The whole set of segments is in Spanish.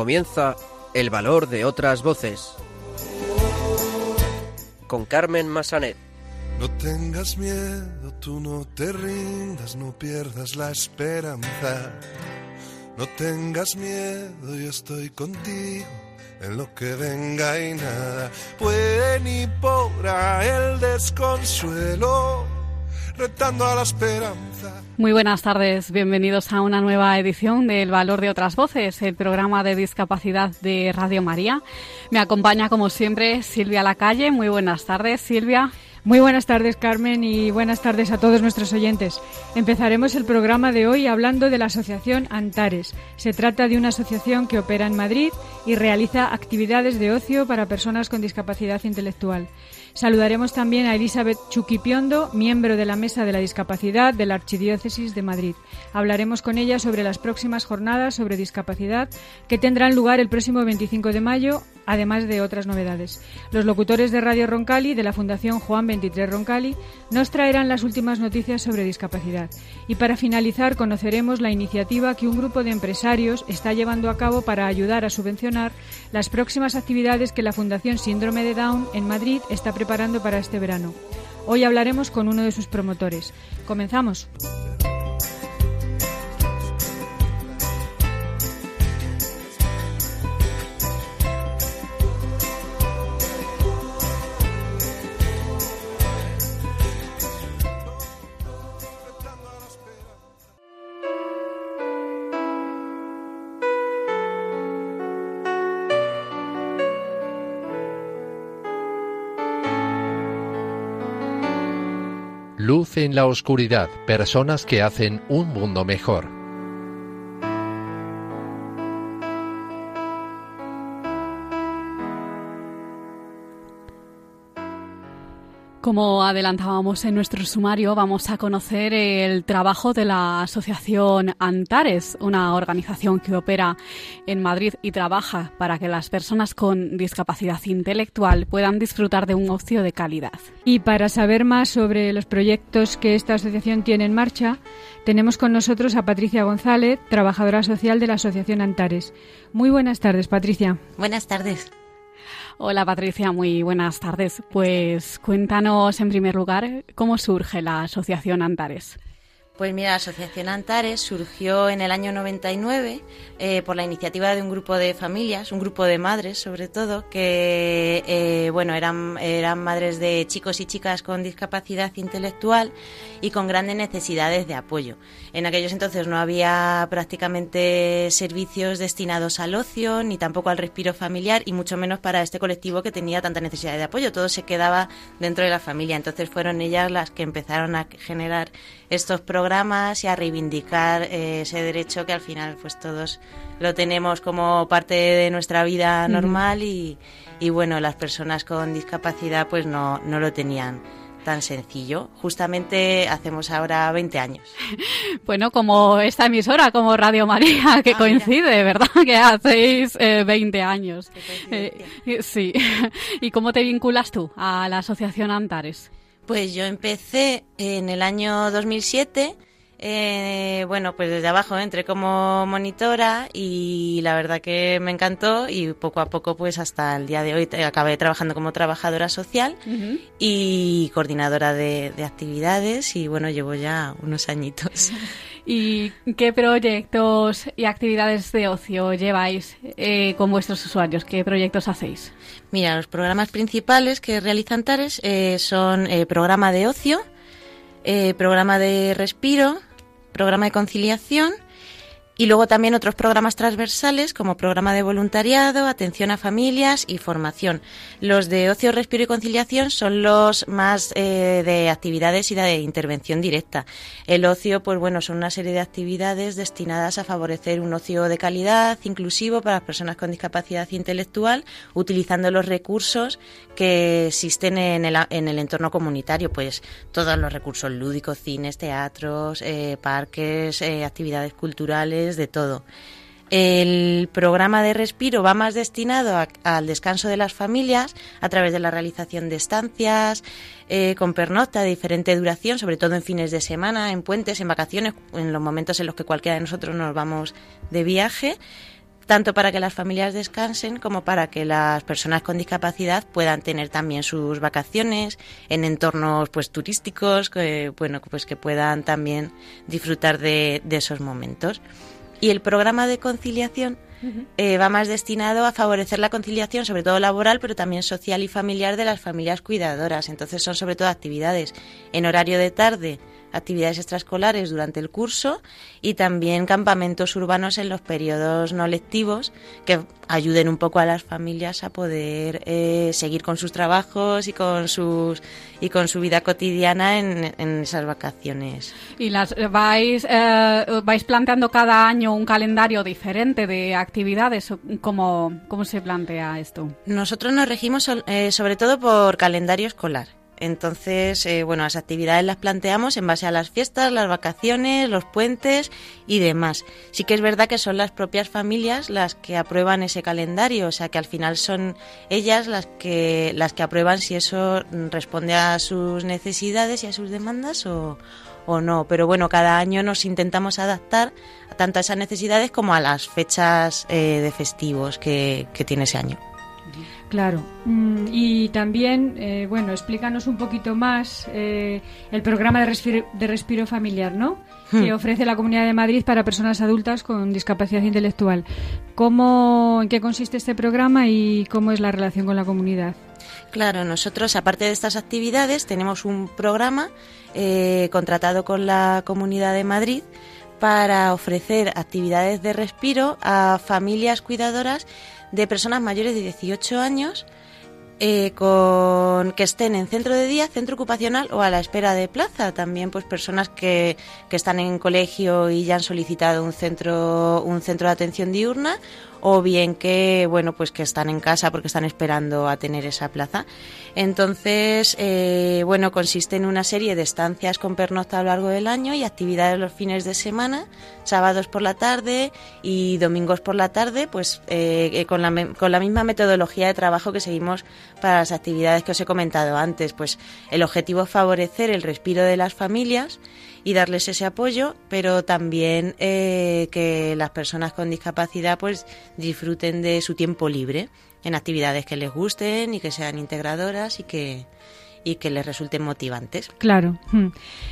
comienza El valor de otras voces. Con Carmen Massanet. No tengas miedo, tú no te rindas, no pierdas la esperanza. No tengas miedo, yo estoy contigo en lo que venga y nada puede ni podrá el desconsuelo retando a la esperanza. Muy buenas tardes, bienvenidos a una nueva edición del Valor de otras Voces, el programa de discapacidad de Radio María. Me acompaña como siempre Silvia Lacalle. Muy buenas tardes, Silvia. Muy buenas tardes, Carmen, y buenas tardes a todos nuestros oyentes. Empezaremos el programa de hoy hablando de la Asociación Antares. Se trata de una asociación que opera en Madrid y realiza actividades de ocio para personas con discapacidad intelectual. Saludaremos también a Elizabeth Chuquipiondo, miembro de la Mesa de la Discapacidad de la Archidiócesis de Madrid. Hablaremos con ella sobre las próximas jornadas sobre discapacidad que tendrán lugar el próximo 25 de mayo, además de otras novedades. Los locutores de Radio Roncali de la Fundación Juan 23 Roncali nos traerán las últimas noticias sobre discapacidad. Y para finalizar, conoceremos la iniciativa que un grupo de empresarios está llevando a cabo para ayudar a subvencionar las próximas actividades que la Fundación Síndrome de Down en Madrid está preparando para este verano. Hoy hablaremos con uno de sus promotores. Comenzamos. En la oscuridad, personas que hacen un mundo mejor. Como adelantábamos en nuestro sumario, vamos a conocer el trabajo de la Asociación Antares, una organización que opera en Madrid y trabaja para que las personas con discapacidad intelectual puedan disfrutar de un ocio de calidad. Y para saber más sobre los proyectos que esta asociación tiene en marcha, tenemos con nosotros a Patricia González, trabajadora social de la Asociación Antares. Muy buenas tardes, Patricia. Buenas tardes. Hola Patricia, muy buenas tardes. Pues cuéntanos en primer lugar cómo surge la Asociación Antares. Pues mira, la Asociación Antares surgió en el año 99 eh, por la iniciativa de un grupo de familias, un grupo de madres sobre todo, que eh, bueno eran, eran madres de chicos y chicas con discapacidad intelectual y con grandes necesidades de apoyo. En aquellos entonces no había prácticamente servicios destinados al ocio ni tampoco al respiro familiar y mucho menos para este colectivo que tenía tanta necesidad de apoyo. Todo se quedaba dentro de la familia. Entonces fueron ellas las que empezaron a generar estos programas y a reivindicar eh, ese derecho que al final pues todos lo tenemos como parte de nuestra vida normal y, y, bueno, las personas con discapacidad pues no, no lo tenían tan sencillo. Justamente hacemos ahora 20 años. Bueno, como esta emisora, como Radio María, que ah, coincide, ¿verdad? Que hacéis 20 eh, años. Eh, sí. ¿Y cómo te vinculas tú a la Asociación Antares? Pues yo empecé en el año 2007. Eh, bueno, pues desde abajo entré como monitora y la verdad que me encantó y poco a poco pues hasta el día de hoy acabé trabajando como trabajadora social y coordinadora de, de, actividades y bueno, llevo ya unos añitos. ¿Y qué proyectos y actividades de ocio lleváis eh, con vuestros usuarios? ¿Qué proyectos hacéis? Mira, los programas principales que realizan TARES eh, son eh, programa de ocio, programa de respiro, programa de conciliación y luego también otros programas transversales como programa de voluntariado, atención a familias y formación. Los de ocio, respiro y conciliación son los más eh, de actividades y de intervención directa. El ocio, pues bueno, son una serie de actividades destinadas a favorecer un ocio de calidad, inclusivo para las personas con discapacidad intelectual, utilizando los recursos que existen en el, en el entorno comunitario, pues todos los recursos lúdicos, cines, teatros, eh, parques, eh, actividades culturales, de todo. El programa de respiro va más destinado al descanso de las familias a través de la realización de estancias eh, con pernocta de diferente duración, sobre todo en fines de semana, en puentes, en vacaciones, en los momentos en los que cualquiera de nosotros nos vamos de viaje tanto para que las familias descansen como para que las personas con discapacidad puedan tener también sus vacaciones en entornos pues turísticos, que, bueno, pues que puedan también disfrutar de, esos momentos. Y el programa de conciliación eh, va más destinado a favorecer la conciliación, sobre todo laboral, pero también social y familiar de las familias cuidadoras. Entonces son sobre todo actividades en horario de tarde actividades extraescolares durante el curso y también campamentos urbanos en los periodos no lectivos que ayuden un poco a las familias a poder eh, seguir con sus trabajos y con sus y con su vida cotidiana en, esas vacaciones. Y las vais eh, vais planteando cada año un calendario diferente de actividades. ¿Cómo, cómo se plantea esto? Nosotros nos regimos eh, sobre todo por calendario escolar. Entonces, eh, bueno, las actividades las planteamos en base a las fiestas, las vacaciones, los puentes y demás. Sí que es verdad que son las propias familias las que aprueban ese calendario, o sea que al final son ellas las que las que aprueban si eso responde a sus necesidades y a sus demandas o, no. Pero bueno, cada año nos intentamos adaptar tanto a esas necesidades como a las fechas eh, de festivos que tiene ese año. Claro. Mm, y también, eh, bueno, explícanos un poquito más eh, el programa de respiro, de respiro familiar, ¿no? Que hmm. ofrece la Comunidad de Madrid para personas adultas con discapacidad intelectual. ¿Cómo, en qué consiste este programa y cómo es la relación con la comunidad? Claro, nosotros, aparte de estas actividades, tenemos un programa eh, contratado con la Comunidad de Madrid para ofrecer actividades de respiro a familias cuidadoras de personas mayores de 18 años eh, con que estén en centro de día, centro ocupacional o a la espera de plaza. También pues personas que, que están en colegio y ya han solicitado un centro, un centro de atención diurna o bien que bueno pues que están en casa porque están esperando a tener esa plaza. Entonces eh, bueno consiste en una serie de estancias con pernocta a lo largo del año y actividades los fines de semana sábados por la tarde y domingos por la tarde pues eh, eh, con, la, con la misma metodología de trabajo que seguimos para las actividades que os he comentado antes. Pues el objetivo es favorecer el respiro de las familias y darles ese apoyo, pero también eh, que las personas con discapacidad pues disfruten de su tiempo libre en actividades que les gusten y que sean integradoras y que y que les resulten motivantes. Claro. Hmm.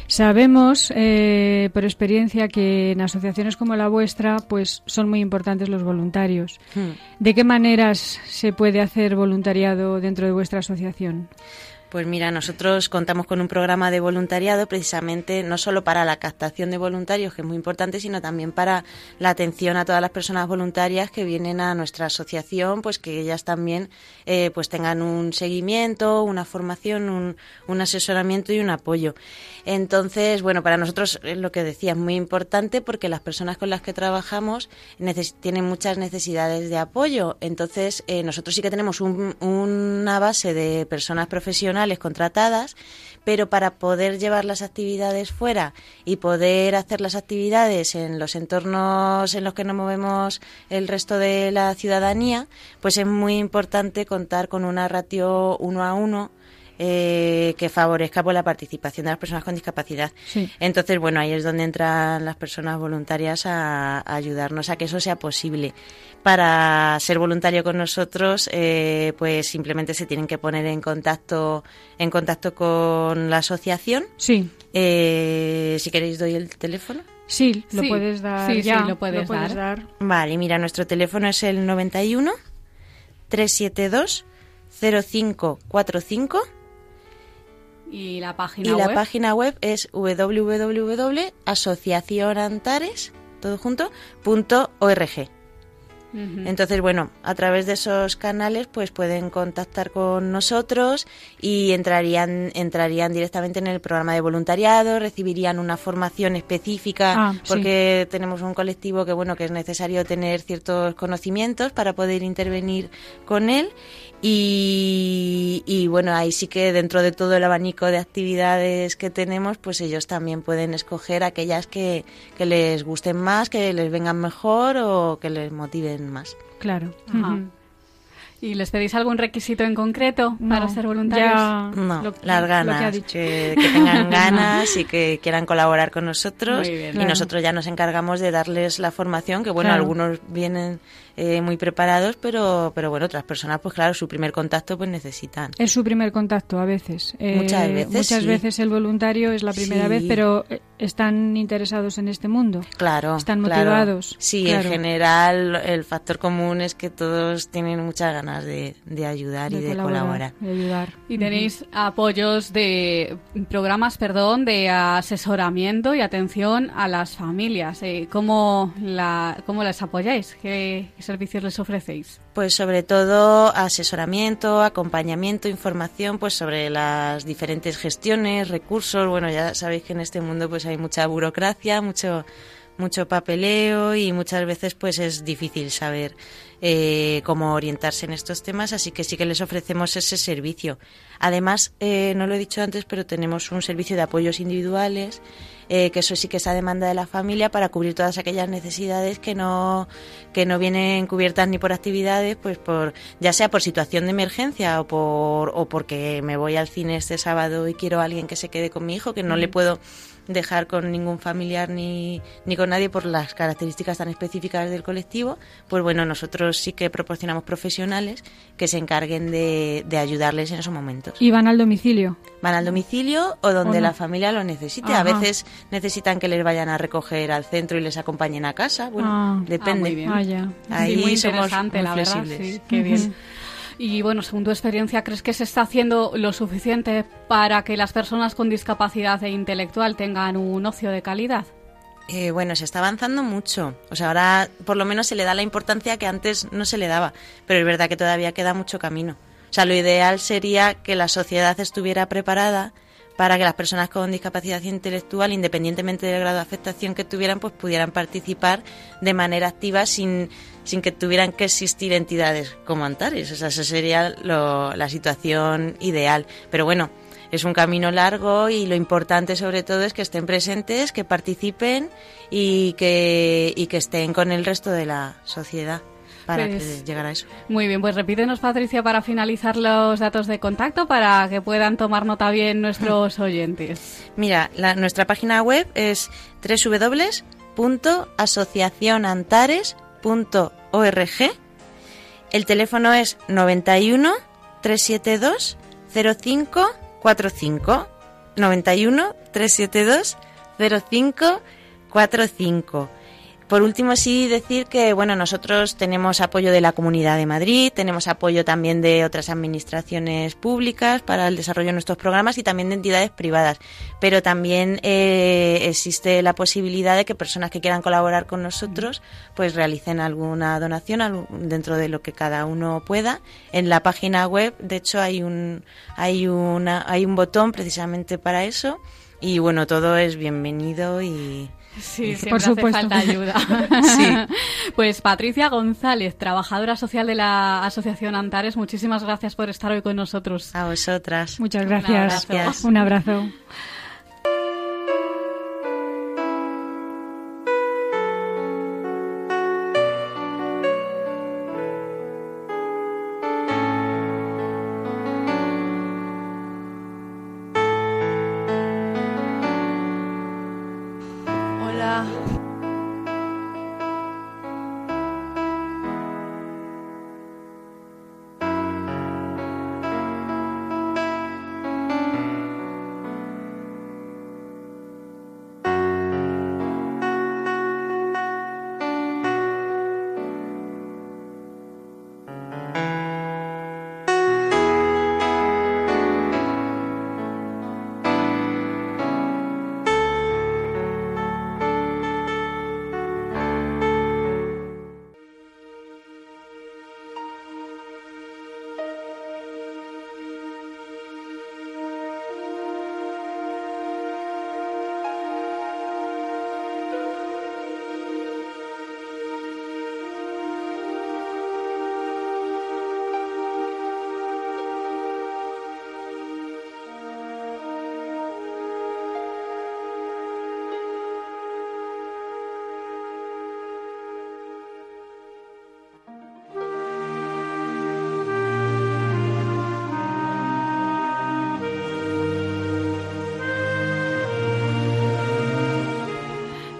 Sabemos eh, por experiencia que en asociaciones como la vuestra pues son muy importantes los voluntarios. Hmm. ¿De qué maneras se puede hacer voluntariado dentro de vuestra asociación? Pues mira, nosotros contamos con un programa de voluntariado precisamente no solo para la captación de voluntarios, que es muy importante, sino también para la atención a todas las personas voluntarias que vienen a nuestra asociación, pues que ellas también eh, pues tengan un seguimiento, una formación, un, un, asesoramiento y un apoyo. Entonces, bueno, para nosotros es lo que decía, es muy importante porque las personas con las que trabajamos tienen muchas necesidades de apoyo. Entonces, eh, nosotros sí que tenemos una base de personas profesionales contratadas, pero para poder llevar las actividades fuera y poder hacer las actividades en los entornos en los que nos movemos el resto de la ciudadanía, pues es muy importante contar con una ratio uno a uno eh, que favorezca pues, la participación de las personas con discapacidad. Entonces, bueno, ahí es donde entran las personas voluntarias a, ayudarnos a que eso sea posible. Para ser voluntario con nosotros, eh, pues simplemente se tienen que poner en contacto en contacto con la asociación. Sí. Eh, si queréis doy el teléfono. Sí, lo puedes dar. Sí, ya, lo puedes, dar. Vale, mira, nuestro teléfono es el 91 372 0545 ¿Y la página y web? la página web es www.asociacionantares, todo junto, Entonces, bueno, a través de esos canales pues pueden contactar con nosotros y entrarían entrarían directamente en el programa de voluntariado, recibirían una formación específica ah, porque tenemos un colectivo que bueno, que es necesario tener ciertos conocimientos para poder intervenir con él y, bueno, ahí sí que dentro de todo el abanico de actividades que tenemos, pues ellos también pueden escoger aquellas que, que les gusten más, que les vengan mejor o que les motiven más. Claro. ¿Y les pedís algún requisito en concreto para ser voluntarios? no, las ganas, que, tengan ganas y que quieran colaborar con nosotros. Y nosotros ya nos encargamos de darles la formación, que bueno, algunos vienen eh, muy preparados, pero, pero bueno, otras personas, pues claro, su primer contacto pues necesitan. Es su primer contacto a veces. muchas Eh, veces. Muchas sí. veces el voluntario es la primera Sí. vez, pero eh, están interesados en este mundo. Claro. Están claro. motivados, Sí, claro. en general el factor común es que todos tienen muchas ganas de, de ayudar y de colaborar. de ayudar. Y tenéis apoyos de programas, perdón, de asesoramiento y atención a las familias. Eh, ¿cómo, la, ¿Cómo las apoyáis? ¿Qué, qué servicios les ofrecéis? Pues sobre todo asesoramiento, acompañamiento, información, pues sobre las diferentes gestiones, recursos. Bueno, ya sabéis que en este mundo pues hay mucha burocracia, mucho mucho papeleo y muchas veces pues es difícil saber eh, cómo orientarse en estos temas, así que sí que les ofrecemos ese servicio. Además, eh, no lo he dicho antes, pero tenemos un servicio de apoyos individuales, eh, que eso sí que es a demanda de la familia para cubrir todas aquellas necesidades que no, que no vienen cubiertas ni por actividades, pues por, ya sea por situación de emergencia o por, o porque me voy al cine este sábado y quiero a alguien que se quede con mi hijo, que no le puedo dejar con ningún familiar ni, ni con nadie por las características tan específicas del colectivo, pues bueno, nosotros sí que proporcionamos profesionales que se encarguen de, de ayudarles en esos momentos. Y van al domicilio. Van al domicilio o donde ¿O no? la familia lo necesite. Ajá. A veces necesitan que les vayan a recoger al centro y les acompañen a casa. Bueno, Ah. depende. Ah, muy bien. Ah, ya. Ahí sí, muy somos muy la verdad. flexibles. Sí, qué bien. Y bueno, según tu experiencia, ¿crees que se está haciendo lo suficiente para que las personas con discapacidad e intelectual tengan un ocio de calidad? Eh, bueno, se está avanzando mucho. O sea, ahora por lo menos se le da la importancia que antes no se le daba. Pero es verdad que todavía queda mucho camino. O sea, lo ideal sería que la sociedad estuviera preparada para que las personas con discapacidad intelectual, independientemente del grado de afectación que tuvieran, pues pudieran participar de manera activa sin, sin que tuvieran que existir entidades como Antares. Esa sería lo- la situación ideal. Pero bueno, es un camino largo y lo importante sobre todo es que estén presentes, que participen y que, y que estén con el resto de la sociedad para Pues- que llegar a eso. Muy bien, pues repítenos, Patricia, para finalizar los datos de contacto para que puedan tomar nota bien nuestros oyentes. Mira, la- nuestra página web es www.asociacionantares.org. El teléfono es 91 372 0545. 91 372 0545. Por último, sí decir que bueno, nosotros tenemos apoyo de la Comunidad de Madrid, tenemos apoyo también de otras administraciones públicas para el desarrollo de nuestros programas y también de entidades privadas. Pero también eh, existe la posibilidad de que personas que quieran colaborar con nosotros, pues realicen alguna donación dentro de lo que cada uno pueda. En la página web, de hecho, hay un hay una hay un botón precisamente para eso. Y bueno, todo es bienvenido y Sí, siempre Por supuesto. hace falta ayuda. Sí. Pues Patricia González, trabajadora social de la Asociación Antares, muchísimas gracias por estar hoy con nosotros. a vosotras. Muchas Un gracias. abrazo. Un abrazo.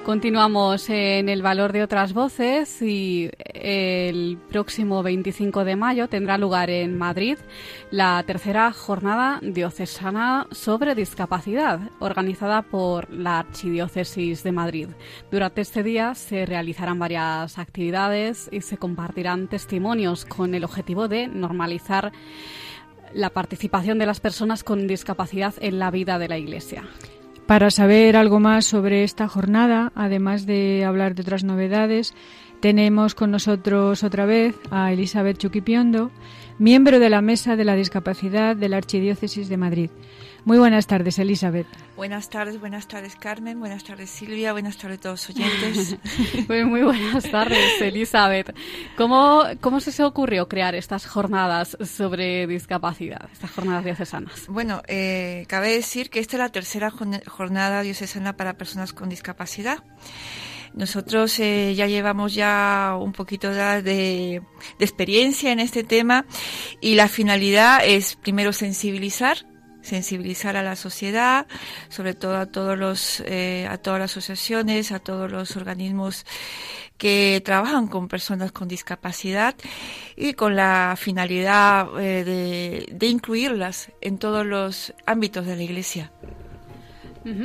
Continuamos en el valor de otras voces y el próximo 25 de mayo tendrá lugar en Madrid la tercera jornada diocesana sobre discapacidad organizada por la Archidiócesis de Madrid. Durante este día se realizarán varias actividades y se compartirán testimonios con el objetivo de normalizar la participación de las personas con discapacidad en la vida de la Iglesia. Para saber algo más sobre esta jornada, además de hablar de otras novedades, tenemos con nosotros otra vez a Elizabeth Chuquipiondo, miembro de la Mesa de la Discapacidad de la Archidiócesis de Madrid. Muy buenas tardes, Elizabeth. Buenas tardes, buenas tardes, Carmen. Buenas tardes, Silvia. Buenas tardes a todos los oyentes. pues muy buenas tardes, Elizabeth. ¿Cómo, ¿Cómo se os ocurrió crear estas jornadas sobre discapacidad, estas jornadas diocesanas? Bueno, eh, cabe decir que esta es la tercera jornada diocesana para personas con discapacidad. Nosotros eh, ya llevamos ya un poquito de, de, experiencia en este tema y la finalidad es primero sensibilizar sensibilizar a la sociedad, sobre todo a todos los, eh, a todas las asociaciones, a todos los organismos que trabajan con personas con discapacidad y con la finalidad eh, de, de incluirlas en todos los ámbitos de la Iglesia.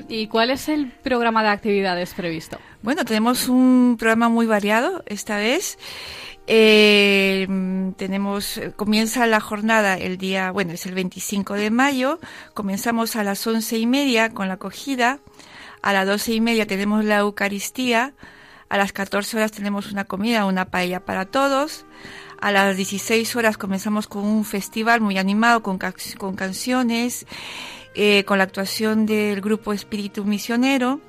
¿Y cuál es el programa de actividades previsto? Bueno, tenemos un programa muy variado esta vez. Eh, tenemos, comienza la jornada el día, bueno, es el 25 de mayo, comenzamos a las once y media con la acogida, a las doce y media tenemos la Eucaristía, a las 14 horas tenemos una comida, una paella para todos, a las 16 horas comenzamos con un festival muy animado con, con canciones, eh, con la actuación del grupo Espíritu Misionero,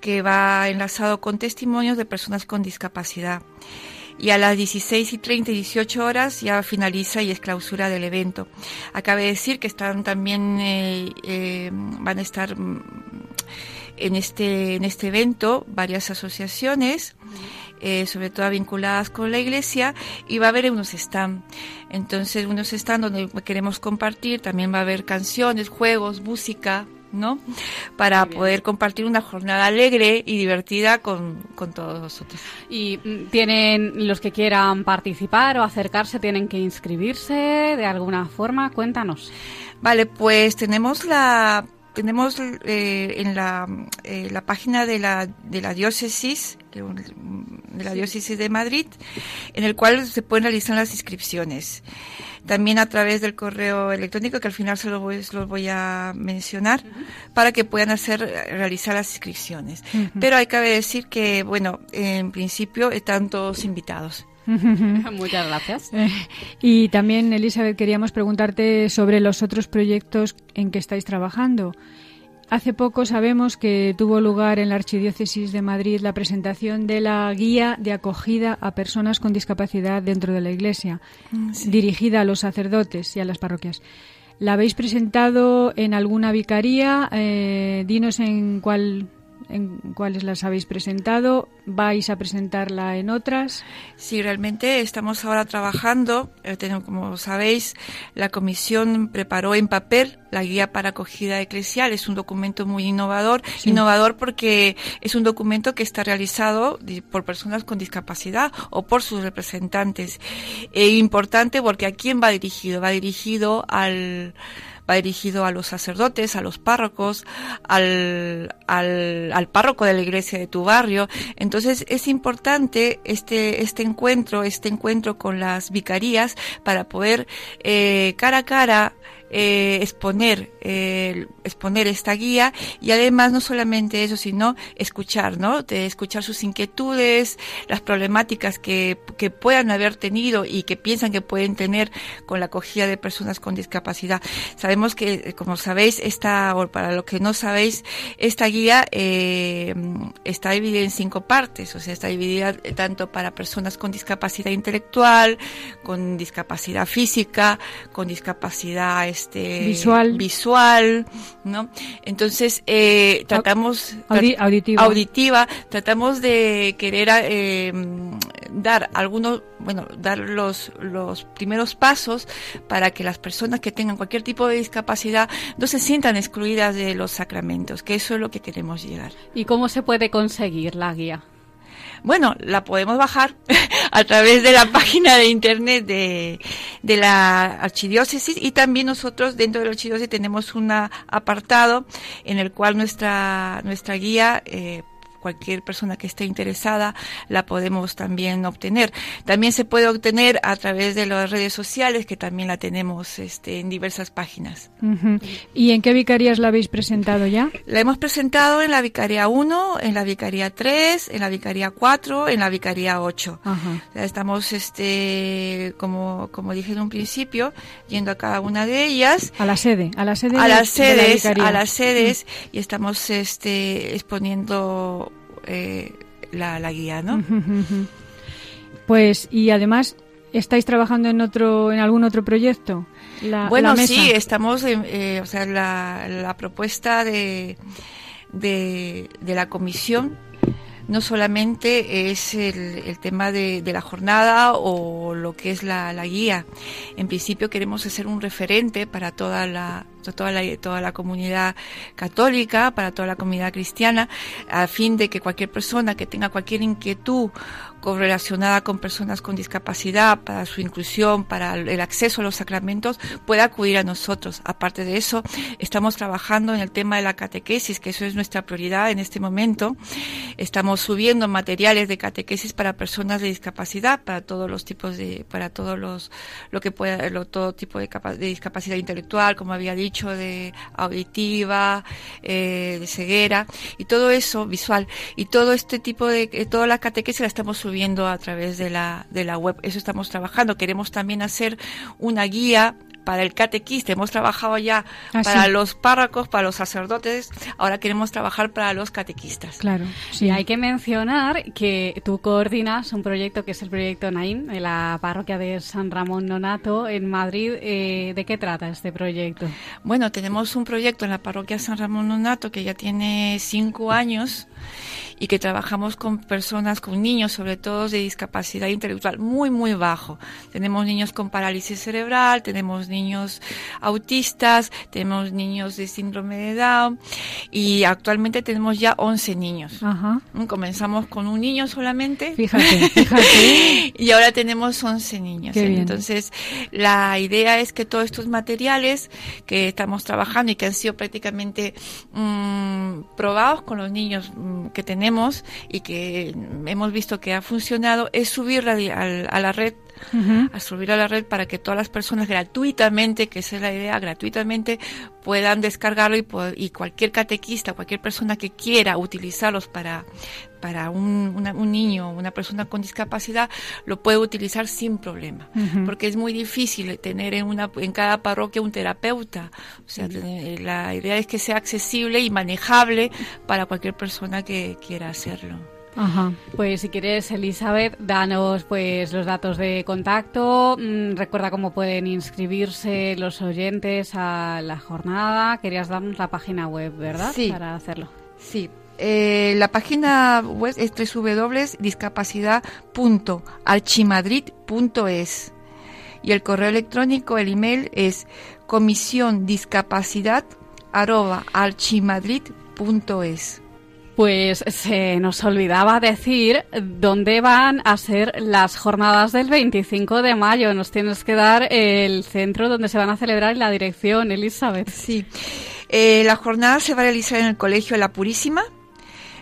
que va enlazado con testimonios de personas con discapacidad y a las 16 y 30 y 18 horas ya finaliza y es clausura del evento. Acabe de decir que están también, eh, eh, van a estar mm, en este, en este evento varias asociaciones, eh, sobre todo vinculadas con la iglesia, y va a haber unos stand. Entonces, unos stand donde queremos compartir, también va a haber canciones, juegos, música, ¿no? Para poder compartir una jornada alegre y divertida con, con todos vosotros. Y mm, tienen los que quieran participar o acercarse, tienen que inscribirse de alguna forma. Cuéntanos. Vale, pues tenemos la tenemos eh, en la, eh, la página de la, de la diócesis de la diócesis de Madrid en el cual se pueden realizar las inscripciones también a través del correo electrónico, que al final se los voy, voy a mencionar, para que puedan hacer, realizar las inscripciones. Pero hay que decir que, bueno, en principio están todos invitados. Muchas gracias. Eh, y también, Elizabeth, queríamos preguntarte sobre los otros proyectos en que estáis trabajando. Hace poco sabemos que tuvo lugar en la Archidiócesis de Madrid la presentación de la guía de acogida a personas con discapacidad dentro de la Iglesia, mm, dirigida a los sacerdotes y a las parroquias. ¿La habéis presentado en alguna vicaría? Eh, dinos en cuál en cuáles las habéis presentado, vais a presentarla en otras. Sí, realmente estamos ahora trabajando, eh, como sabéis, la comisión preparó en papel la guía para acogida eclesial, es un documento muy innovador, innovador porque es un documento que está realizado por personas con discapacidad o por sus representantes. E importante porque a quién va dirigido, va dirigido al va dirigido a los sacerdotes, a los párrocos, al, al, al, párroco de la iglesia de tu barrio. Entonces es importante este, este encuentro, este encuentro con las vicarías para poder eh, cara a cara eh, exponer, eh, exponer esta guía y además no solamente eso, sino escuchar, ¿no? De escuchar sus inquietudes, las problemáticas que, que puedan haber tenido y que piensan que pueden tener con la acogida de personas con discapacidad. Sabemos que, como sabéis, esta, o para lo que no sabéis, esta guía eh, está dividida en cinco partes, o sea, está dividida tanto para personas con discapacidad intelectual, con discapacidad física, con discapacidad este, visual. visual, ¿no? Entonces, eh, tratamos... auditiva. auditiva. tratamos de querer eh, dar algunos, bueno, dar los, los primeros pasos para que las personas que tengan cualquier tipo de discapacidad no se sientan excluidas de los sacramentos, que eso es lo que queremos llegar. ¿Y cómo se puede conseguir la guía? Bueno, la podemos bajar a través de la página de internet de, de la archidiócesis y también nosotros dentro de la archidiócesis tenemos un apartado en el cual nuestra, nuestra guía eh, cualquier persona que esté interesada la podemos también obtener. También se puede obtener a través de las redes sociales, que también la tenemos este, en diversas páginas. ¿Y en qué vicarías la habéis presentado ya? La hemos presentado en la Vicaría 1, en la Vicaría 3, en la Vicaría 4, en la Vicaría 8. estamos, este, como, como dije en un principio, yendo a cada una de ellas. A la sede, a la sede. A las sedes, a las sedes, y estamos, este, exponiendo eh, la, guía, ¿no? Pues, y además, ¿estáis trabajando en otro, en algún otro proyecto? bueno, sí, estamos, eh, o sea, la, la propuesta de, de, de la comisión no solamente es el, tema de, la jornada o lo que es la, guía. En principio queremos ser un referente para toda la, toda la, toda la comunidad católica, para toda la comunidad cristiana, a fin de que cualquier persona que tenga cualquier inquietud relacionada con personas con discapacidad, para su inclusión, para el acceso a los sacramentos, pueda acudir a nosotros. Aparte de eso, estamos trabajando en el tema de la catequesis, que eso es nuestra prioridad en este momento. Estamos subiendo materiales de catequesis para personas de discapacidad, para todos los tipos de, para todos los, lo que pueda, todo tipo de, de discapacidad intelectual, como había dicho, de auditiva, eh, de ceguera, y todo eso visual, y todo este tipo de, eh, toda la catequesis la estamos subiendo viendo a través de la, de la web. Eso estamos trabajando. Queremos también hacer una guía para el catequista. Hemos trabajado ya ah, para los párrocos, para los sacerdotes. Ahora queremos trabajar para los catequistas. Claro. Sí, hay que mencionar que tú coordinas un proyecto que es el proyecto Naim, en la parroquia de San Ramón Nonato en Madrid. Eh, ¿De qué trata este proyecto? Bueno, tenemos un proyecto en la parroquia San Ramón Nonato que ya tiene cinco años y que trabajamos con personas, con niños sobre todo de discapacidad intelectual muy, muy bajo. Tenemos niños con parálisis cerebral, tenemos niños autistas, tenemos niños de síndrome de Down y actualmente tenemos ya 11 niños. Comenzamos con un niño solamente. Fíjate, fíjate. y ahora tenemos 11 niños. Entonces, la idea es que todos estos materiales que estamos trabajando y que han sido prácticamente mm, probados con los niños mm, que tenemos, y que hemos visto que ha funcionado es subir a, la red a subir a la red para que todas las personas gratuitamente, que esa es la idea, gratuitamente puedan descargarlo y, y cualquier catequista, cualquier persona que quiera utilizarlos para, para un, un niño o una persona con discapacidad, lo puede utilizar sin problema. Porque es muy difícil tener en, una, en cada parroquia un terapeuta. O sea, la idea es que sea accesible y manejable para cualquier persona que quiera hacerlo. Ajá. Pues si quieres, Elizabeth, danos pues los datos de contacto. Mm, recuerda cómo pueden inscribirse los oyentes a la jornada. Querías darnos la página web, ¿verdad? Sí. Para hacerlo. Sí. Eh, la página web es www.discapacidad.archimadrid.es y el correo electrónico, el email es comisiondiscapacidad@archimadrid.es. Pues se nos olvidaba decir dónde van a ser las jornadas del 25 de mayo. Nos tienes que dar el centro donde se van a celebrar y la dirección, Elizabeth. Sí. Eh, la jornada se va a realizar en el Colegio La Purísima.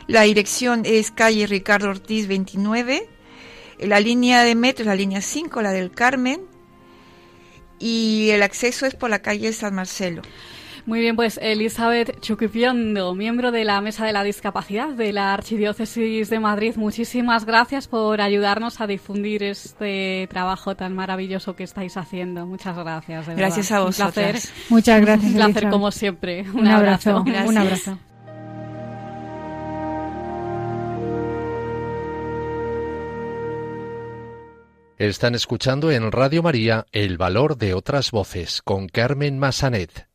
La dirección es calle Ricardo Ortiz 29. La línea de metro es la línea 5, la del Carmen. Y el acceso es por la calle San Marcelo. Muy bien, pues Elizabeth Chuquipiondo, miembro de la Mesa de la Discapacidad de la Archidiócesis de Madrid, muchísimas gracias por ayudarnos a difundir este trabajo tan maravilloso que estáis haciendo. Muchas gracias. gracias a vosotros. placer. Muchas gracias. Un placer como siempre. Un, abrazo. Un abrazo. Están escuchando en Radio María El Valor de otras Voces con Carmen Massanet.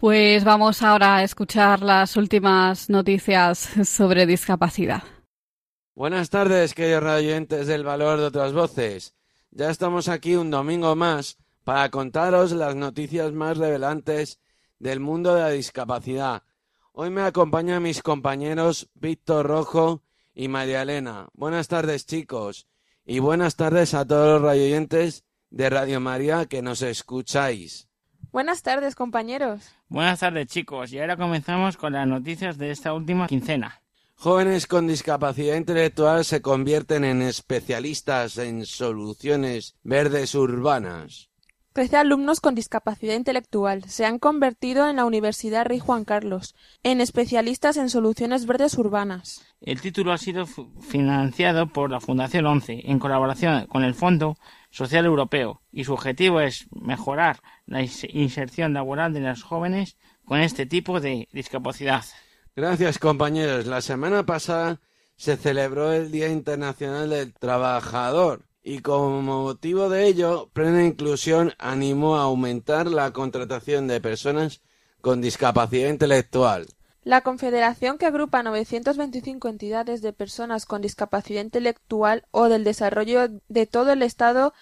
Pues vamos ahora a escuchar las últimas noticias sobre discapacidad. Buenas tardes, queridos radioyentes del valor de otras voces. Ya estamos aquí un domingo más para contaros las noticias más revelantes del mundo de la discapacidad. Hoy me acompañan mis compañeros Víctor Rojo y María Elena. Buenas tardes, chicos, y buenas tardes a todos los radioyentes de Radio María que nos escucháis. Buenas tardes, compañeros. Buenas tardes, chicos, y ahora comenzamos con las noticias de esta última quincena. Jóvenes con discapacidad intelectual se convierten en especialistas en soluciones verdes urbanas. Trece alumnos con discapacidad intelectual se han convertido en la Universidad Rey Juan Carlos en especialistas en soluciones verdes urbanas. El título ha sido financiado por la Fundación ONCE en colaboración con el Fondo Social Europeo y su objetivo es mejorar la inserción laboral de los jóvenes con este tipo de discapacidad. Gracias, compañeros. La semana pasada se celebró el Día Internacional del Trabajador y como motivo de ello, Plena Inclusión animó a aumentar la contratación de personas con discapacidad intelectual. La Confederación, que agrupa 925 entidades de personas con discapacidad intelectual o del desarrollo de todo el Estado,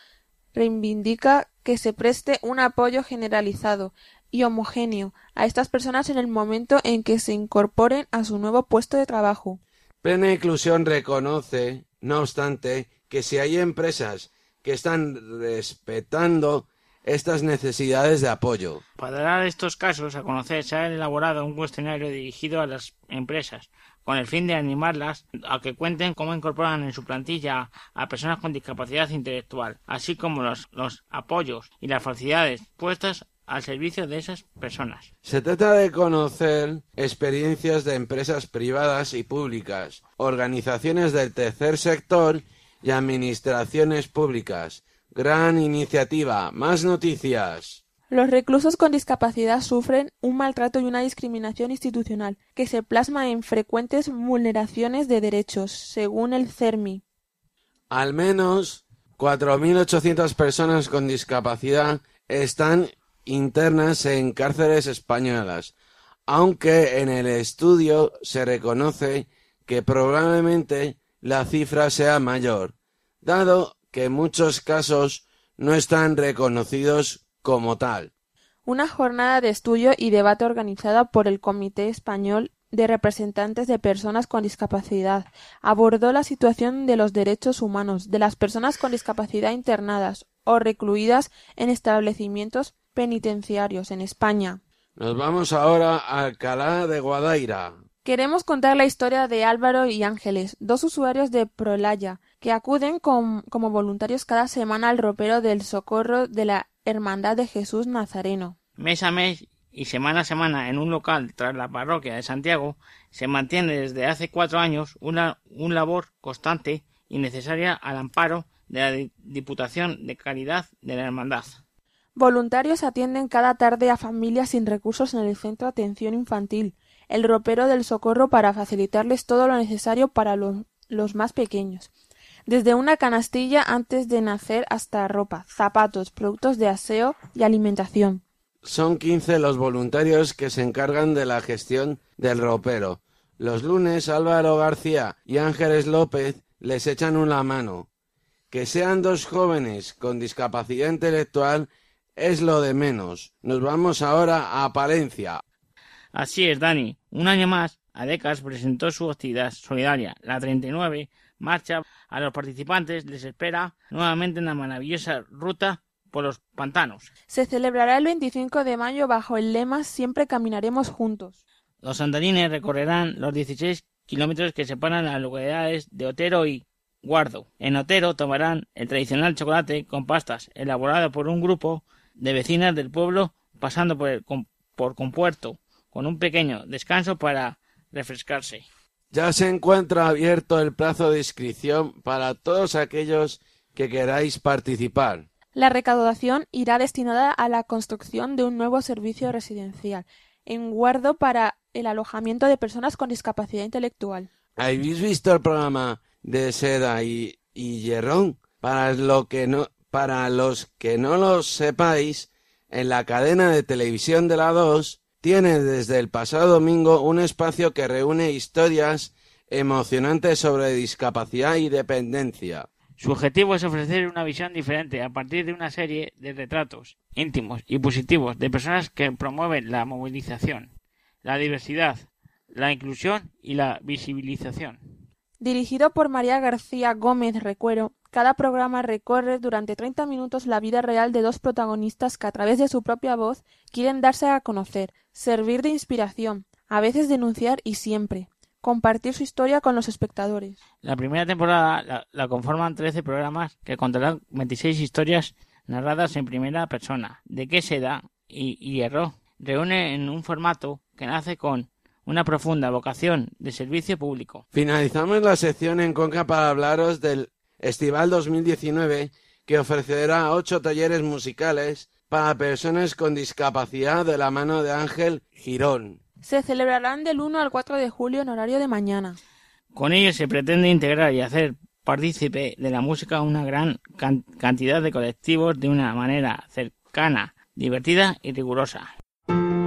reivindica que se preste un apoyo generalizado y homogéneo a estas personas en el momento en que se incorporen a su nuevo puesto de trabajo. Plena Inclusión reconoce, no obstante, que si hay empresas que están respetando estas necesidades de apoyo. Para dar estos casos a conocer, se ha elaborado un cuestionario dirigido a las empresas con el fin de animarlas a que cuenten cómo incorporan en su plantilla a personas con discapacidad intelectual, así como los, los apoyos y las facilidades puestas al servicio de esas personas. Se trata de conocer experiencias de empresas privadas y públicas, organizaciones del tercer sector y administraciones públicas. Gran iniciativa. Más noticias. Los reclusos con discapacidad sufren un maltrato y una discriminación institucional que se plasma en frecuentes vulneraciones de derechos, según el CERMI. Al menos 4.800 personas con discapacidad están internas en cárceles españolas, aunque en el estudio se reconoce que probablemente la cifra sea mayor, dado que en muchos casos no están reconocidos como tal. Una jornada de estudio y debate organizada por el Comité Español de Representantes de Personas con Discapacidad abordó la situación de los derechos humanos de las personas con discapacidad internadas o recluidas en establecimientos penitenciarios en España. Nos vamos ahora a Alcalá de Guadaira. Queremos contar la historia de Álvaro y Ángeles, dos usuarios de Prolaya, que acuden como voluntarios cada semana al ropero del socorro de la Hermandad de Jesús Nazareno. Mes a mes y semana a semana en un local tras la parroquia de Santiago se mantiene desde hace cuatro años una un labor constante y necesaria al amparo de la Diputación de Caridad de la Hermandad. Voluntarios atienden cada tarde a familias sin recursos en el Centro de Atención Infantil, el ropero del socorro para facilitarles todo lo necesario para los, los más pequeños, desde una canastilla antes de nacer hasta ropa, zapatos, productos de aseo y alimentación. Son quince los voluntarios que se encargan de la gestión del ropero. Los lunes Álvaro García y Ángeles López les echan una mano. Que sean dos jóvenes con discapacidad intelectual es lo de menos. Nos vamos ahora a Palencia. Así es, Dani. Un año más, ADECAS presentó su actividad solidaria, la 39, marcha. A los participantes les espera nuevamente en la maravillosa ruta por los pantanos. Se celebrará el 25 de mayo bajo el lema Siempre caminaremos juntos. Los andarines recorrerán los 16 kilómetros que separan las localidades de Otero y Guardo. En Otero tomarán el tradicional chocolate con pastas elaborado por un grupo de vecinas del pueblo pasando por, el, por Compuerto con un pequeño descanso para refrescarse. Ya se encuentra abierto el plazo de inscripción para todos aquellos que queráis participar. La recaudación irá destinada a la construcción de un nuevo servicio residencial en guardo para el alojamiento de personas con discapacidad intelectual. ¿Habéis visto el programa de Seda y, y Hierrón? Para, lo que no, para los que no lo sepáis, en la cadena de televisión de la 2 tiene desde el pasado domingo un espacio que reúne historias emocionantes sobre discapacidad y dependencia. Su objetivo es ofrecer una visión diferente a partir de una serie de retratos íntimos y positivos de personas que promueven la movilización, la diversidad, la inclusión y la visibilización. Dirigido por María García Gómez Recuero, cada programa recorre durante 30 minutos la vida real de dos protagonistas que a través de su propia voz quieren darse a conocer, servir de inspiración, a veces denunciar y siempre compartir su historia con los espectadores. La primera temporada la, conforman 13 programas que contarán 26 historias narradas en primera persona. ¿De qué se da? Y, y erró. Reúne en un formato que nace con una profunda vocación de servicio público. Finalizamos la sección en Conca para hablaros del Estival 2019 que ofrecerá ocho talleres musicales para personas con discapacidad de la mano de Ángel Girón se celebrarán del 1 al 4 de julio en horario de mañana. Con ello se pretende integrar y hacer partícipe de la música una gran cantidad de colectivos de una manera cercana, divertida y rigurosa.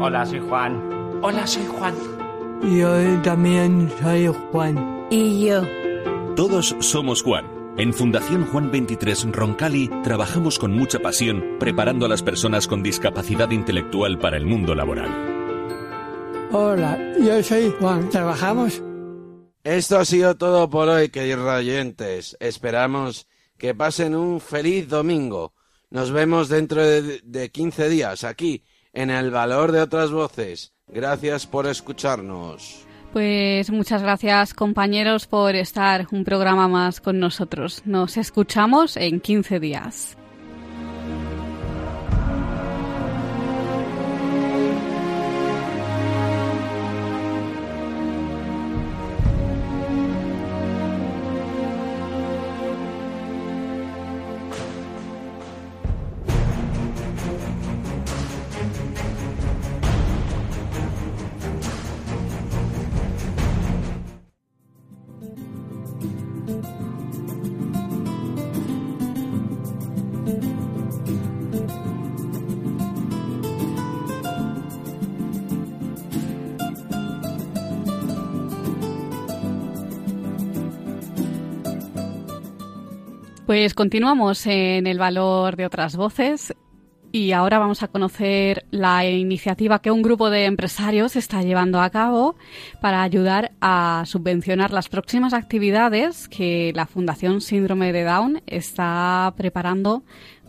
Hola, soy Juan. Hola, soy Juan. Yo también soy Juan. Y yo. Todos somos Juan. En Fundación Juan 23 Roncali trabajamos con mucha pasión preparando a las personas con discapacidad intelectual para el mundo laboral. Hola, yo soy Juan. ¿Trabajamos? Esto ha sido todo por hoy, queridos oyentes. Esperamos que pasen un feliz domingo. Nos vemos dentro de, de 15 días aquí, en El Valor de otras Voces. Gracias por escucharnos. Pues muchas gracias compañeros por estar un programa más con nosotros. Nos escuchamos en 15 días. Pues continuamos en el valor de otras voces y ahora vamos a conocer la iniciativa que un grupo de empresarios está llevando a cabo para ayudar a subvencionar las próximas actividades que la Fundación Síndrome de Down está preparando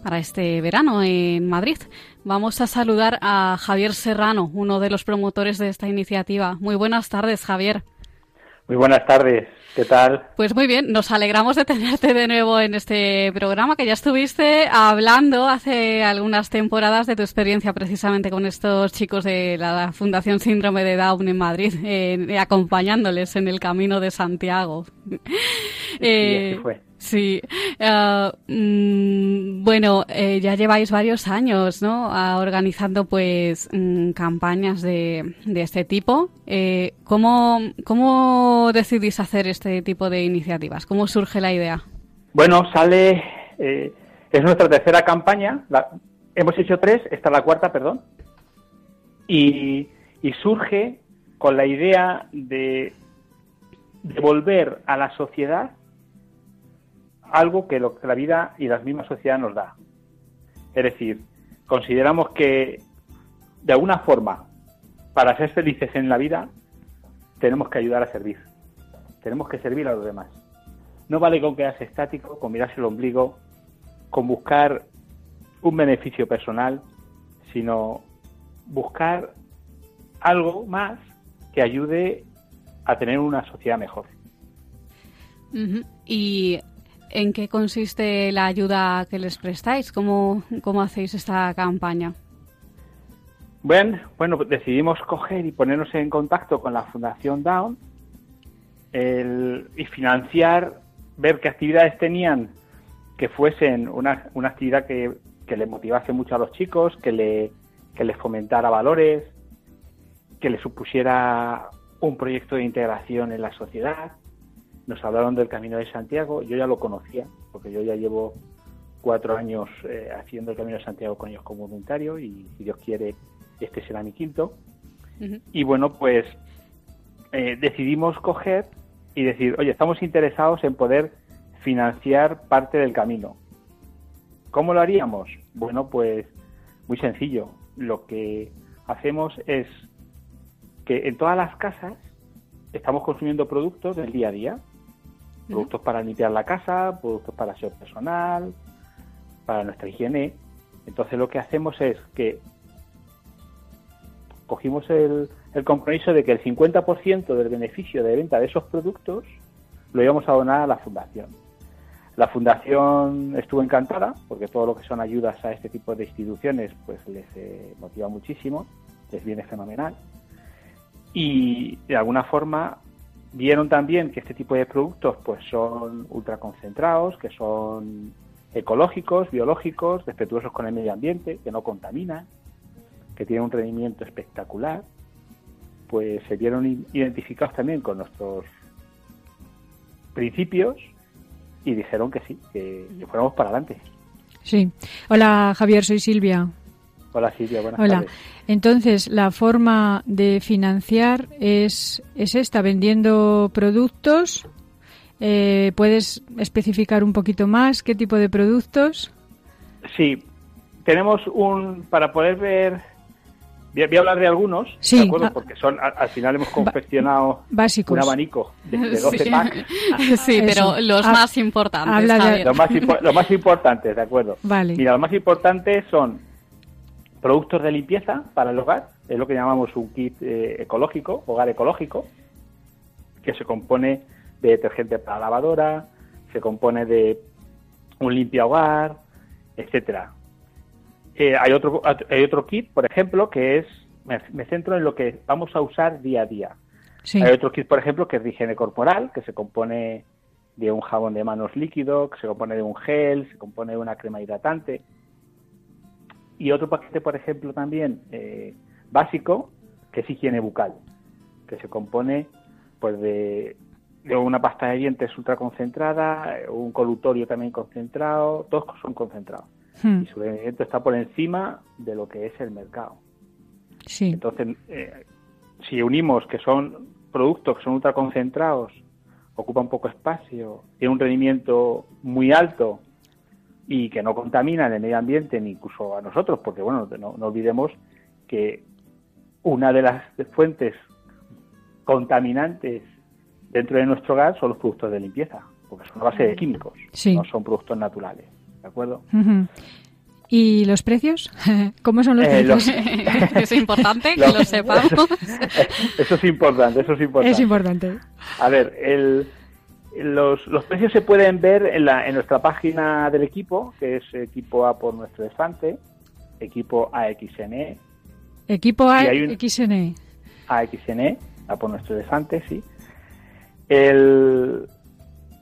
para este verano en Madrid. Vamos a saludar a Javier Serrano, uno de los promotores de esta iniciativa. Muy buenas tardes, Javier. Muy buenas tardes. ¿Qué tal? Pues muy bien, nos alegramos de tenerte de nuevo en este programa, que ya estuviste hablando hace algunas temporadas de tu experiencia precisamente con estos chicos de la Fundación Síndrome de Down en Madrid, eh, acompañándoles en el camino de Santiago. Eh, fue. Sí, eh, mm, bueno, ya lleváis varios años, ¿no? organizando, pues, mm, campañas de, de, este tipo. ¿cómo, ¿Cómo decidís hacer este tipo de iniciativas? ¿Cómo surge la idea? Bueno, sale, eh, es nuestra tercera campaña, hemos hecho tres, esta es la cuarta, perdón, y, surge con la idea de devolver a la sociedad algo que, lo, que la vida y la misma sociedad nos da. Es decir, consideramos que de alguna forma, para ser felices en la vida, tenemos que ayudar a servir. Tenemos que servir a los demás. No vale con quedarse estático, con mirarse el ombligo, con buscar un beneficio personal, sino buscar algo más que ayude a tener una sociedad mejor. ¿Y en qué consiste la ayuda que les prestáis? ¿Cómo, cómo hacéis esta campaña? Bueno, bueno, decidimos coger y ponernos en contacto con la Fundación Down y financiar, ver qué actividades tenían que fuesen una, una actividad que, que le motivase mucho a los chicos, que, le, que les fomentara valores, que les supusiera un proyecto de integración en la sociedad. Nos hablaron del Camino de Santiago, yo ya lo conocía, porque yo ya llevo cuatro años eh, haciendo el Camino de Santiago con ellos como voluntario y si Dios quiere, este será mi quinto. Y bueno, pues eh, decidimos coger y decir, oye, estamos interesados en poder financiar parte del camino. ¿Cómo lo haríamos? Bueno, pues muy sencillo. Lo que hacemos es que en todas las casas estamos consumiendo productos del día a día. Productos para limpiar la casa, productos para aseo personal, para nuestra higiene. Entonces lo que hacemos es que cogimos el, compromiso de que el 50% del beneficio de venta de esos productos lo íbamos a donar a la fundación. La fundación estuvo encantada porque todo lo que son ayudas a este tipo de instituciones pues les eh, motiva muchísimo, les viene fenomenal y de alguna forma vieron también que este tipo de productos pues son ultraconcentrados, que son ecológicos, biológicos, respetuosos con el medio ambiente, que no contaminan, que tienen un rendimiento espectacular, pues se vieron identificados también con nuestros principios y dijeron que sí, que, fuéramos para adelante. Sí. Hola Javier, soy Silvia. Hola Silvia, buenas Hola. Entonces, la forma de financiar es, es esta, vendiendo productos. Eh, ¿Puedes especificar un poquito más qué tipo de productos? Sí, tenemos un, para poder ver Voy a, hablar de algunos, sí, ¿de acuerdo? Porque son, al, final hemos confeccionado un abanico de, 12 sí. packs. Sí, pero los Ah, más importantes. habla de-. Los más, impo- los más importantes, ¿de acuerdo? Vale. Mira, los más importantes son productos de limpieza para el hogar, es lo que llamamos un kit eh, ecológico, hogar ecológico, que se compone de detergente para lavadora, se compone de un limpia hogar, etcétera. Eh, hay otro hay otro kit, por ejemplo, que es me, me centro en lo que vamos a usar día a día. Sí. Hay otro kit, por ejemplo, que es de higiene corporal, que se compone de un jabón de manos líquido, que se compone de un gel, se compone de una crema hidratante. Y otro paquete, por ejemplo, también eh, básico, que es higiene bucal, que se compone pues de, de una pasta de dientes ultra concentrada, un colutorio también concentrado, todos son concentrados. Hmm, Y su rendimiento está por encima de lo que es el mercado. Sí. Entonces, eh, si unimos que son productos que son ultra concentrados, ocupan poco espacio, tienen un rendimiento muy alto y que no contaminan el medio ambiente ni incluso a nosotros, porque bueno, no, no olvidemos que una de las fuentes contaminantes dentro de nuestro hogar son los productos de limpieza, porque son a base de químicos, Sí. no son productos naturales, ¿de acuerdo? ¿Y los precios? ¿Cómo son los Eh, precios? los- es importante que Los- lo sepamos. Eso es importante, eso es importante. Es importante. A ver, el, los, los precios se pueden ver en, la, en nuestra página del equipo, que es equipo A por nuestro elefante, equipo AXNE, Equipo Y hay un- AXN. AXNE, A por nuestro elefante, sí. El,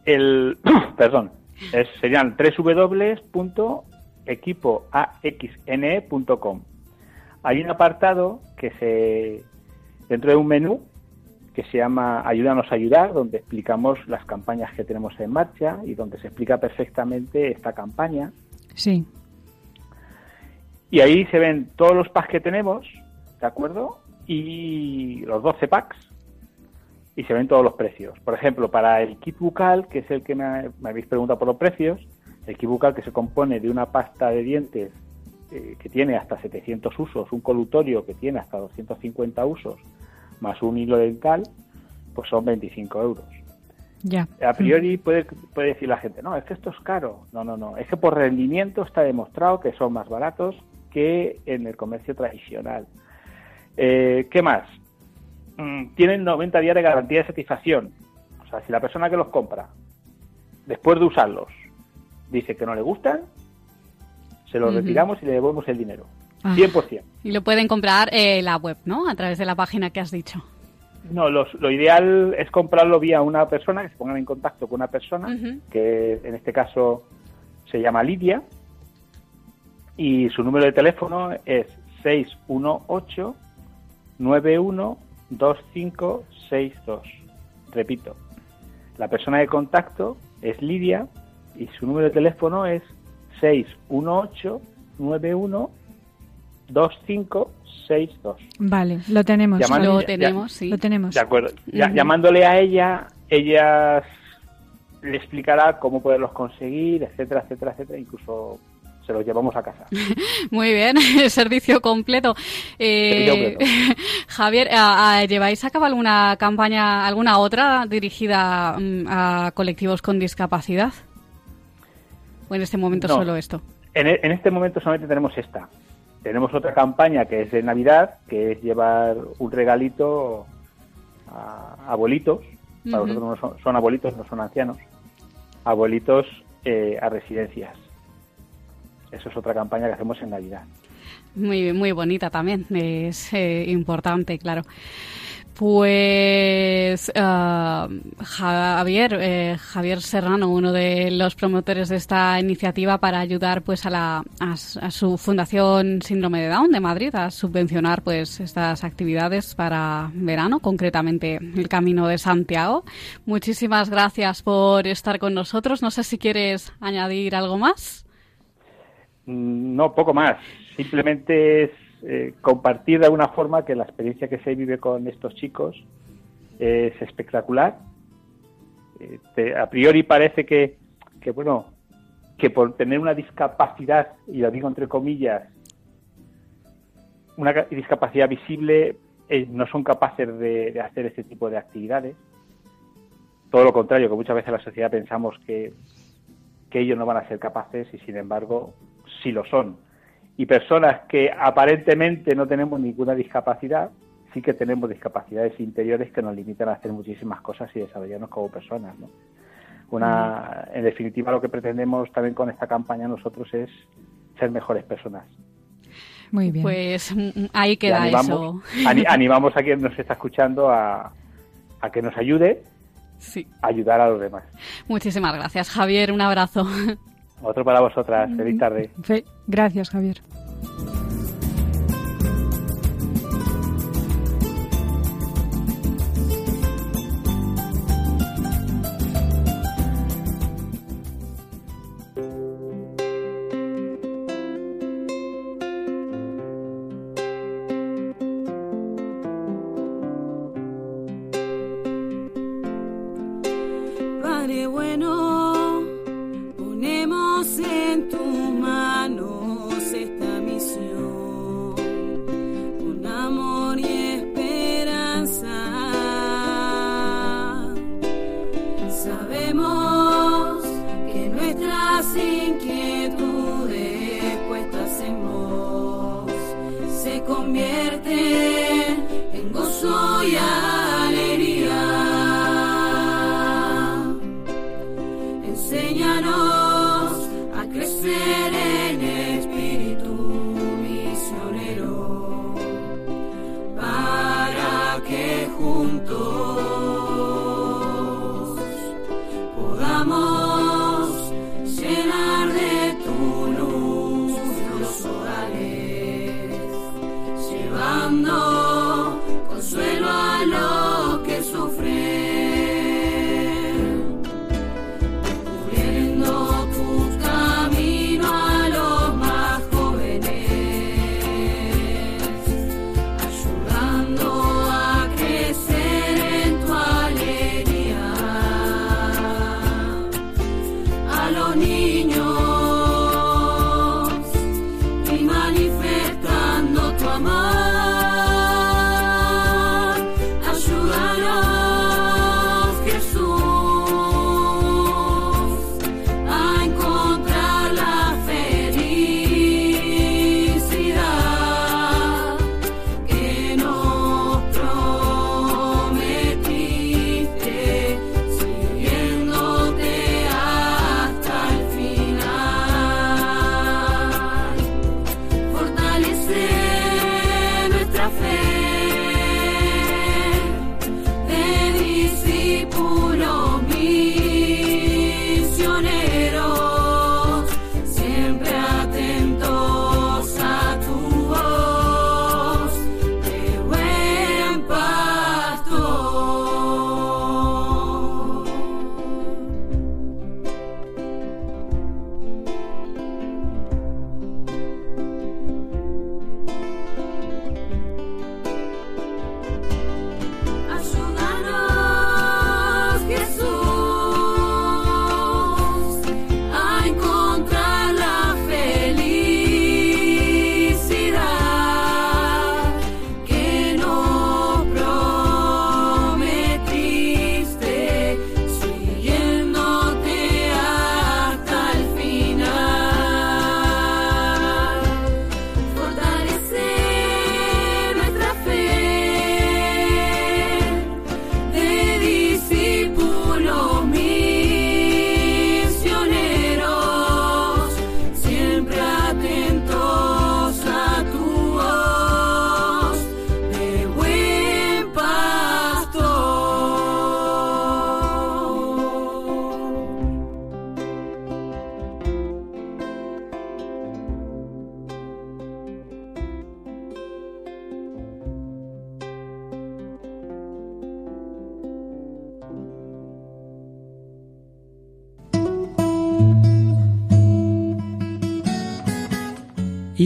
el perdón, es, serían www.equipoaxne.com. Hay un apartado que se dentro de un menú que se llama Ayúdanos a ayudar, donde explicamos las campañas que tenemos en marcha y donde se explica perfectamente esta campaña. Sí. Y ahí se ven todos los packs que tenemos, ¿de acuerdo? Y los 12 packs. Y se ven todos los precios. Por ejemplo, para el kit bucal, que es el que me, me habéis preguntado por los precios, el kit bucal que se compone de una pasta de dientes eh, que tiene hasta 700 usos, un colutorio que tiene hasta 250 usos, más un hilo dental, pues son 25 euros. Ya. A priori puede, puede decir la gente, no, es que esto es caro. No, no, no. Es que por rendimiento está demostrado que son más baratos que en el comercio tradicional. Eh, ¿Qué más? Mm, tienen 90 días de garantía de satisfacción. O sea, si la persona que los compra, después de usarlos, dice que no le gustan, se los retiramos y le devolvemos el dinero. Ah. 100%. Y lo pueden comprar en la web, ¿no? A través de la página que has dicho. No, los- lo ideal es comprarlo vía una persona, que se pongan en contacto con una persona, que en este caso se llama Lidia, y su número de teléfono es 618-912562. Repito, la persona de contacto es Lidia y su número de teléfono es 2562. Vale, lo tenemos. Llamando- Lo ya- tenemos, sí. Lo tenemos. De acuerdo. Ya-. Llamándole a ella, ella le explicará cómo poderlos conseguir, etcétera, etcétera, etcétera. Incluso se los llevamos a casa. Muy bien, servicio completo. Eh, Servicio completo. Javier, ¿a- a- ¿lleváis a cabo alguna campaña, alguna otra dirigida mm, a colectivos con discapacidad? ¿O en este momento No. solo esto? En, e- en este momento solamente tenemos esta. Tenemos otra campaña que es de Navidad, que es llevar un regalito a abuelitos. Para Ujú. nosotros no son, son abuelitos, no son ancianos. Abuelitos eh, a residencias. Eso es otra campaña que hacemos en Navidad. Muy, muy bonita también, es eh, importante, claro. Pues ah, Javier, eh, Javier Serrano, uno de los promotores de esta iniciativa para ayudar pues a, la, a, a su fundación Síndrome de Down de Madrid a subvencionar pues estas actividades para verano, concretamente el Camino de Santiago. Muchísimas gracias por estar con nosotros. No sé si quieres añadir algo más. Mm, No, poco más. Simplemente eh, compartir de alguna forma que la experiencia que se vive con estos chicos es espectacular. Eh, a priori parece que, que, bueno, que por tener una discapacidad, y lo digo entre comillas, una ca- discapacidad visible, eh, no son capaces de, de hacer este tipo de actividades. Todo lo contrario, que muchas veces la sociedad pensamos que, que ellos no van a ser capaces y sin embargo sí lo son. Y personas que aparentemente no tenemos ninguna discapacidad, sí que tenemos discapacidades interiores que nos limitan a hacer muchísimas cosas y desarrollarnos como personas. ¿no? Una, en definitiva, lo que pretendemos también con esta campaña nosotros es ser mejores personas. Muy bien. Pues mm, ahí Y queda animamos, eso. ani- animamos a quien nos está escuchando a, a que nos ayude Sí. a ayudar a los demás. Muchísimas gracias, Javier. Un abrazo. Otro para vosotras. Feliz tarde. Fe- Gracias, Javier. sinto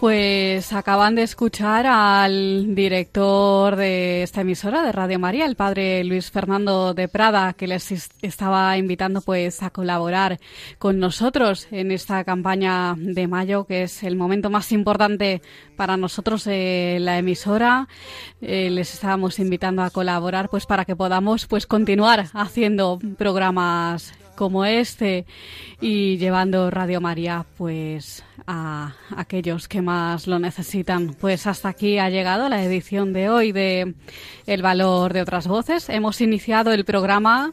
Pues acaban de escuchar al director de esta emisora de Radio María, el padre Luis Fernando de Prada, que les estaba invitando pues a colaborar con nosotros en esta campaña de mayo, que es el momento más importante para nosotros en la emisora. Eh, les estábamos invitando a colaborar pues para que podamos pues continuar haciendo programas como este y llevando Radio María pues a aquellos que más lo necesitan. Pues hasta aquí ha llegado la edición de hoy de El valor de otras voces. Hemos iniciado el programa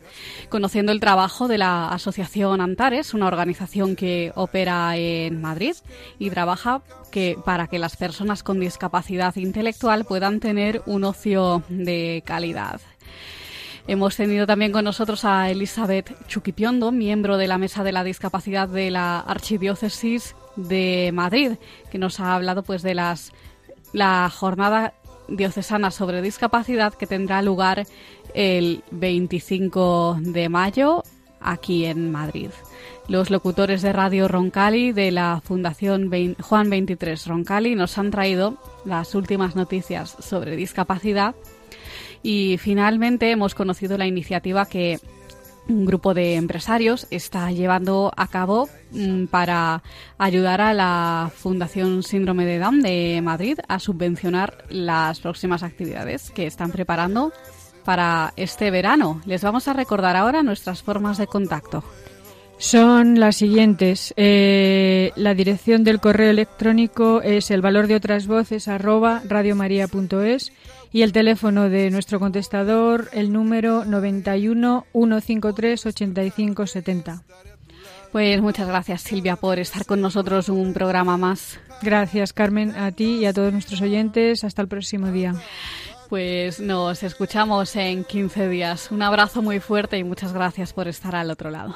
conociendo el trabajo de la Asociación Antares, una organización que opera en Madrid y trabaja que para que las personas con discapacidad intelectual puedan tener un ocio de calidad. Hemos tenido también con nosotros a Elizabeth Chuquipiondo, miembro de la Mesa de la Discapacidad de la Archidiócesis de Madrid, que nos ha hablado pues de las la jornada diocesana sobre discapacidad que tendrá lugar el 25 de mayo aquí en Madrid. Los locutores de Radio Roncali de la Fundación Juan 23 Roncali nos han traído las últimas noticias sobre discapacidad y finalmente hemos conocido la iniciativa que un grupo de empresarios está llevando a cabo mm, para ayudar a la Fundación Síndrome de Down de Madrid a subvencionar las próximas actividades que están preparando para este verano. Les vamos a recordar ahora nuestras formas de contacto. Son las siguientes. Eh, la dirección del correo electrónico es el valor de otras voces arroba radiomaria.es y el teléfono de nuestro contestador, el número 91 153 85 70. Pues muchas gracias Silvia por estar con nosotros un programa más. Gracias Carmen a ti y a todos nuestros oyentes. Hasta el próximo día. Pues nos escuchamos en 15 días. Un abrazo muy fuerte y muchas gracias por estar al otro lado.